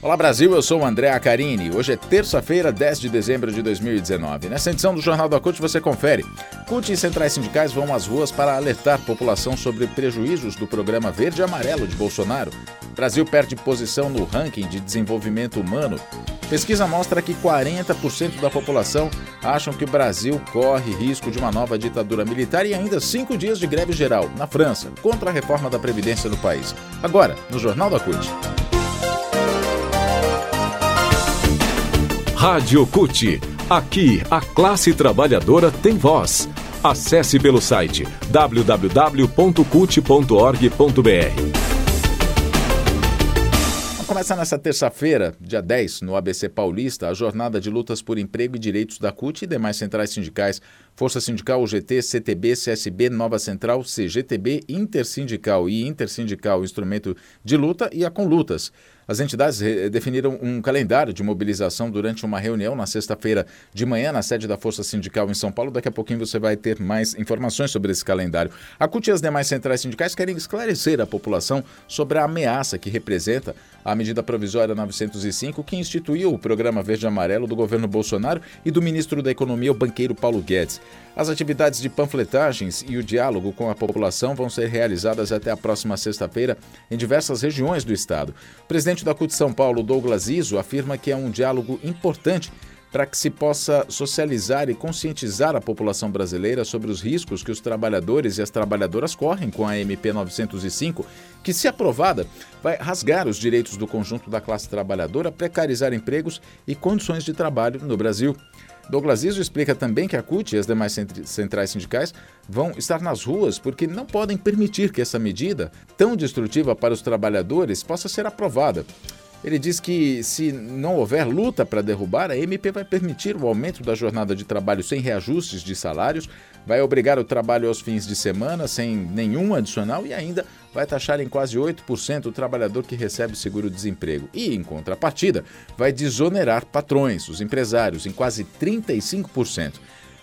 Olá Brasil, eu sou o André Acarini. Hoje é terça-feira, 10 de dezembro de 2019. Nessa edição do Jornal da CUT você confere. CUT e centrais sindicais vão às ruas para alertar população sobre prejuízos do programa Verde e Amarelo de Bolsonaro. Brasil perde posição no ranking de desenvolvimento humano. Pesquisa mostra que 40% da população acham que o Brasil corre risco de uma nova ditadura militar e ainda cinco dias de greve geral na França contra a reforma da Previdência no país. Agora, no Jornal da CUT. Rádio CUT. Aqui, a classe trabalhadora tem voz. Acesse pelo site www.cut.org.br. Começa nessa terça-feira, dia 10, no ABC Paulista, a jornada de lutas por emprego e direitos da CUT e demais centrais sindicais, Força Sindical, UGT, CTB, CSB, Nova Central, CGTB, Intersindical e Intersindical Instrumento de Luta e a Conlutas. As entidades definiram um calendário de mobilização durante uma reunião na sexta-feira de manhã na sede da Força Sindical em São Paulo. Daqui a pouquinho você vai ter mais informações sobre esse calendário. A CUT e as demais centrais sindicais querem esclarecer a população sobre a ameaça que representa a medida provisória 905 que instituiu o programa Verde Amarelo do governo Bolsonaro e do ministro da Economia, o banqueiro Paulo Guedes. As atividades de panfletagens e o diálogo com a população vão ser realizadas até a próxima sexta-feira em diversas regiões do estado. O presidente da CUT São Paulo, Douglas Iso, afirma que é um diálogo importante para que se possa socializar e conscientizar a população brasileira sobre os riscos que os trabalhadores e as trabalhadoras correm com a MP 905, que, se aprovada, vai rasgar os direitos do conjunto da classe trabalhadora, precarizar empregos e condições de trabalho no Brasil. Douglas Iso explica também que a CUT e as demais centrais sindicais vão estar nas ruas porque não podem permitir que essa medida, tão destrutiva para os trabalhadores, possa ser aprovada. Ele diz que, se não houver luta para derrubar, a MP vai permitir o aumento da jornada de trabalho sem reajustes de salários, vai obrigar o trabalho aos fins de semana sem nenhum adicional e ainda vai taxar em quase 8% o trabalhador que recebe seguro-desemprego. E, em contrapartida, vai desonerar patrões, os empresários, em quase 35%.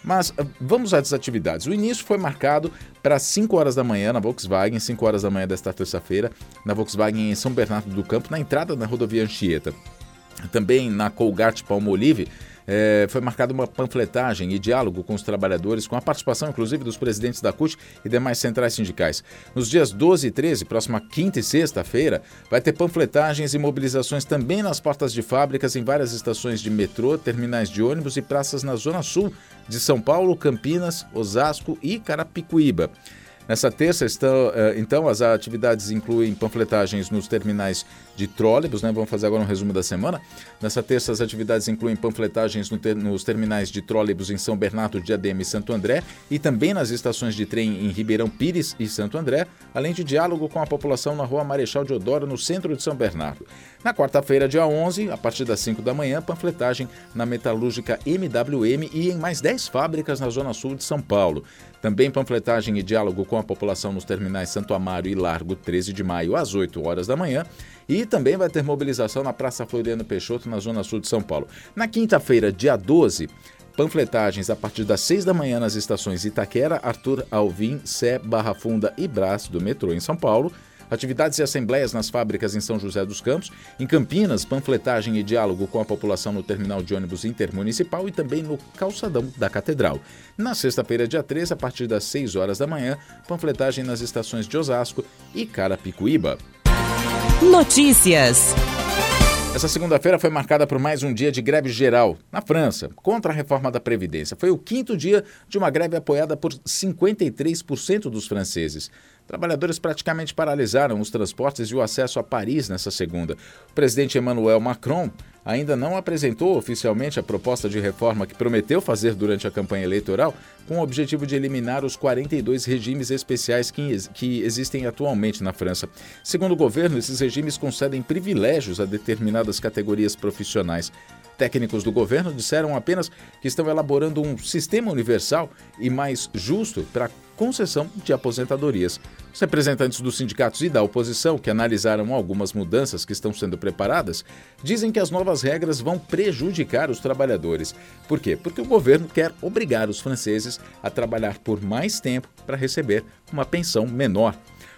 Mas ah, vamos às atividades. O início foi marcado para 5 horas da manhã na Volkswagen, 5 horas da manhã desta terça-feira, na Volkswagen em São Bernardo do Campo, na entrada da rodovia Anchieta. Também na Colgate Palmolive, é, foi marcada uma panfletagem e diálogo com os trabalhadores, com a participação, inclusive, dos presidentes da CUT e demais centrais sindicais. Nos dias 12 e 13, próxima quinta e sexta-feira, vai ter panfletagens e mobilizações também nas portas de fábricas, em várias estações de metrô, terminais de ônibus e praças na Zona Sul de São Paulo, Campinas, Osasco e Carapicuíba. Nessa terça, estão, eh, então, as atividades incluem panfletagens nos terminais de trólebus, né? Vamos fazer agora um resumo da semana. Nessa terça, as atividades incluem panfletagens no ter, nos terminais de trólebus em São Bernardo, Diadema e Santo André e também nas estações de trem em Ribeirão Pires e Santo André, além de diálogo com a população na rua Marechal Deodoro, no centro de São Bernardo. Na quarta-feira, dia 11, a partir das 5 da manhã, panfletagem na metalúrgica MWM e em mais 10 fábricas na zona sul de São Paulo. Também panfletagem e diálogo com a população nos terminais Santo Amaro e Largo 13 de maio às 8 horas da manhã. E também vai ter mobilização na Praça Floriano Peixoto, na Zona Sul de São Paulo. Na quinta-feira, dia 12, panfletagens a partir das 6 da manhã nas estações Itaquera, Arthur Alvim, Sé, Barra Funda e Brás do metrô em São Paulo. Atividades e assembleias nas fábricas em São José dos Campos, em Campinas, panfletagem e diálogo com a população no terminal de ônibus intermunicipal e também no calçadão da Catedral. Na sexta-feira, dia 13, a partir das 6 horas da manhã, panfletagem nas estações de Osasco e Carapicuíba. Notícias. Essa segunda-feira foi marcada por mais um dia de greve geral na França contra a reforma da Previdência. Foi o quinto dia de uma greve apoiada por 53% dos franceses. Trabalhadores praticamente paralisaram os transportes e o acesso a Paris nessa segunda. O presidente Emmanuel Macron ainda não apresentou oficialmente a proposta de reforma que prometeu fazer durante a campanha eleitoral, com o objetivo de eliminar os 42 regimes especiais que, que existem atualmente na França. Segundo o governo, esses regimes concedem privilégios a determinadas categorias profissionais. Técnicos do governo disseram apenas que estão elaborando um sistema universal e mais justo para concessão de aposentadorias. Os representantes dos sindicatos e da oposição, que analisaram algumas mudanças que estão sendo preparadas, dizem que as novas regras vão prejudicar os trabalhadores. Por quê? Porque o governo quer obrigar os franceses a trabalhar por mais tempo para receber uma pensão menor.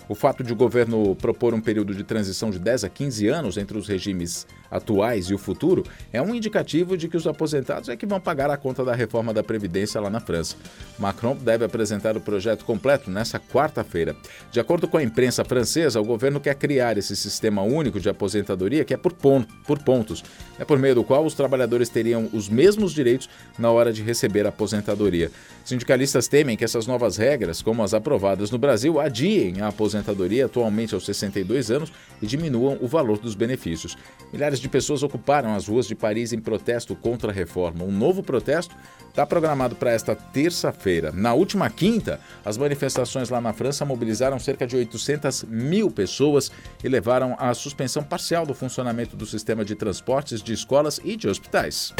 O fato de o governo propor um período de transição de 10 a 15 anos entre os regimes atuais e o futuro é um indicativo de que os aposentados é que vão pagar a conta da reforma da Previdência lá na França. Macron deve apresentar o projeto completo nessa quarta-feira. De acordo com a imprensa francesa, o governo quer criar esse sistema único de aposentadoria que é por, por pontos, é por meio do qual os trabalhadores teriam os mesmos direitos na hora de receber a aposentadoria. Sindicalistas temem que essas novas regras, como as aprovadas no Brasil, adiem a aposentadoria aposentadoria atualmente aos 62 anos e diminuam o valor dos benefícios. Milhares de pessoas ocuparam as ruas de Paris em protesto contra a reforma. Um novo protesto está programado para esta terça-feira. Na última quinta, as manifestações lá na França mobilizaram cerca de 800 mil pessoas e levaram à suspensão parcial do funcionamento do sistema de transportes, de escolas e de hospitais.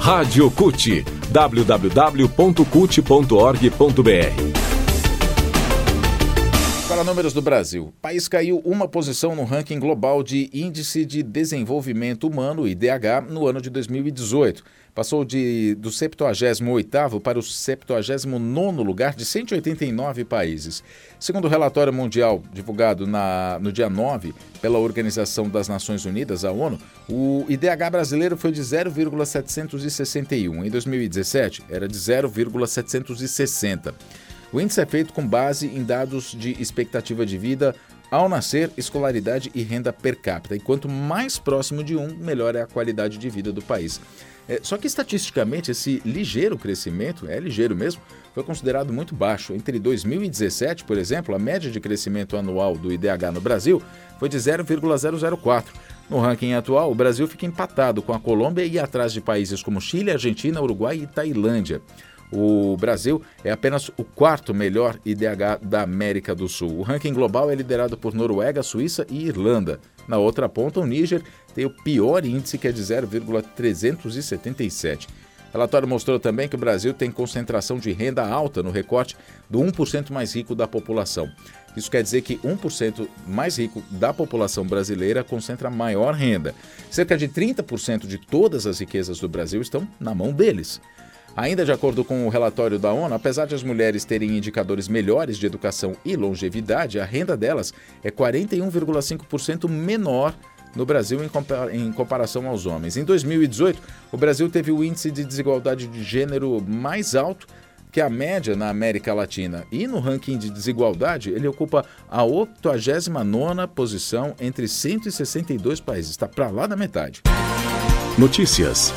Rádio CUT. www.cut.org.br para números do Brasil. O país caiu uma posição no ranking global de Índice de Desenvolvimento Humano, IDH, no ano de 2018. Passou de, do 78º para o 79º lugar de 189 países. Segundo o relatório mundial divulgado na, no dia 9 pela Organização das Nações Unidas, a ONU, o IDH brasileiro foi de 0,761. Em 2017, era de 0,760. O índice é feito com base em dados de expectativa de vida ao nascer, escolaridade e renda per capita. E quanto mais próximo de um, melhor é a qualidade de vida do país. É, só que estatisticamente esse ligeiro crescimento, é ligeiro mesmo, foi considerado muito baixo. Entre 2017, por exemplo, a média de crescimento anual do IDH no Brasil foi de 0,004. No ranking atual, o Brasil fica empatado com a Colômbia e atrás de países como Chile, Argentina, Uruguai e Tailândia. O Brasil é apenas o quarto melhor IDH da América do Sul. O ranking global é liderado por Noruega, Suíça e Irlanda. Na outra ponta, o Níger tem o pior índice, que é de 0,377. O relatório mostrou também que o Brasil tem concentração de renda alta no recorte do 1% mais rico da população. Isso quer dizer que 1% mais rico da população brasileira concentra maior renda. Cerca de 30% de todas as riquezas do Brasil estão na mão deles. Ainda de acordo com o relatório da ONU, apesar de as mulheres terem indicadores melhores de educação e longevidade, a renda delas é 41,5% menor no Brasil em, comparação aos homens. Em 2018, o Brasil teve o índice de desigualdade de gênero mais alto que a média na América Latina. E no ranking de desigualdade, ele ocupa a 89ª posição entre 162 países. Está para lá da metade. Notícias.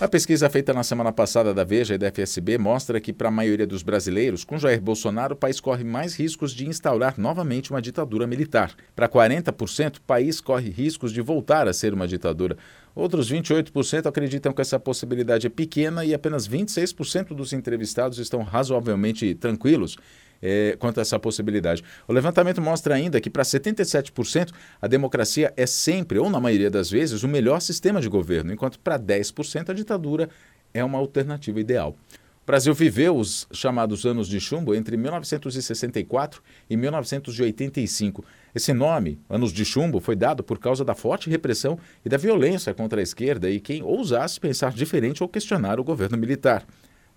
A pesquisa feita na semana passada da Veja e da FSB mostra que, para a maioria dos brasileiros, com Jair Bolsonaro, o país corre mais riscos de instaurar novamente uma ditadura militar. Para 40%, o país corre riscos de voltar a ser uma ditadura. Outros 28% acreditam que essa possibilidade é pequena e apenas 26% dos entrevistados estão razoavelmente tranquilos é, quanto a essa possibilidade. O levantamento mostra ainda que para 77% a democracia é sempre, ou na maioria das vezes, o melhor sistema de governo, enquanto para 10% a ditadura é uma alternativa ideal. O Brasil viveu os chamados anos de chumbo entre 1964 e 1985. Esse nome, anos de chumbo, foi dado por causa da forte repressão e da violência contra a esquerda e quem ousasse pensar diferente ou questionar o governo militar.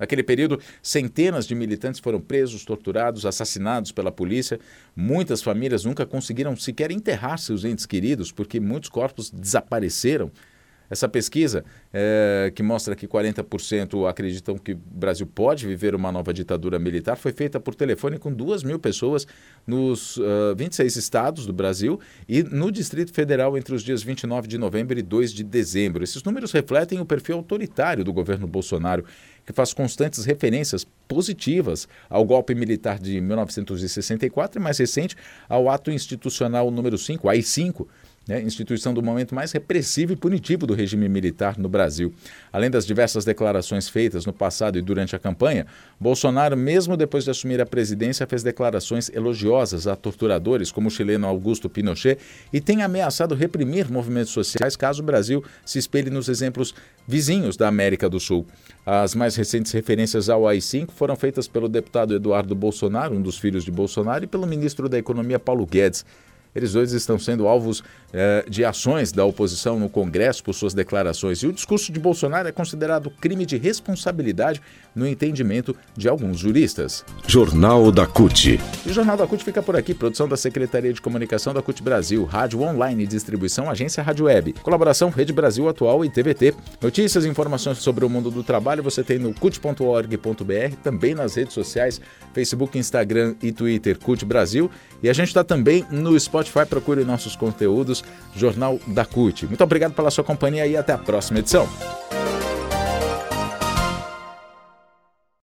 Naquele período, centenas de militantes foram presos, torturados, assassinados pela polícia. Muitas famílias nunca conseguiram sequer enterrar seus entes queridos porque muitos corpos desapareceram. Essa pesquisa, é, que mostra que 40% acreditam que o Brasil pode viver uma nova ditadura militar, foi feita por telefone com 2 mil pessoas nos uh, 26 estados do Brasil e no Distrito Federal entre os dias 29 de novembro e 2 de dezembro. Esses números refletem o perfil autoritário do governo Bolsonaro que faz constantes referências positivas ao golpe militar de 1964 e mais recente ao ato institucional número 5, AI-5, né, instituição do momento mais repressivo e punitivo do regime militar no Brasil. Além das diversas declarações feitas no passado e durante a campanha, Bolsonaro, mesmo depois de assumir a presidência, fez declarações elogiosas a torturadores como o chileno Augusto Pinochet e tem ameaçado reprimir movimentos sociais caso o Brasil se espelhe nos exemplos vizinhos da América do Sul. As mais recentes referências ao AI-5 foram feitas pelo deputado Eduardo Bolsonaro, um dos filhos de Bolsonaro, e pelo ministro da Economia Paulo Guedes. Eles dois estão sendo alvos eh, de ações da oposição no Congresso por suas declarações. E o discurso de Bolsonaro é considerado crime de responsabilidade no entendimento de alguns juristas. Jornal da CUT. E o Jornal da CUT fica por aqui. Produção da Secretaria de Comunicação da CUT Brasil, Rádio Online e Distribuição, Agência Rádio Web. Colaboração Rede Brasil Atual e TVT. Notícias e informações sobre o mundo do trabalho você tem no cut.org.br, também nas redes sociais, Facebook, Instagram e Twitter, CUT Brasil. E a gente está também no Spotify, procure nossos conteúdos, Jornal da CUT. Muito obrigado pela sua companhia e até a próxima edição.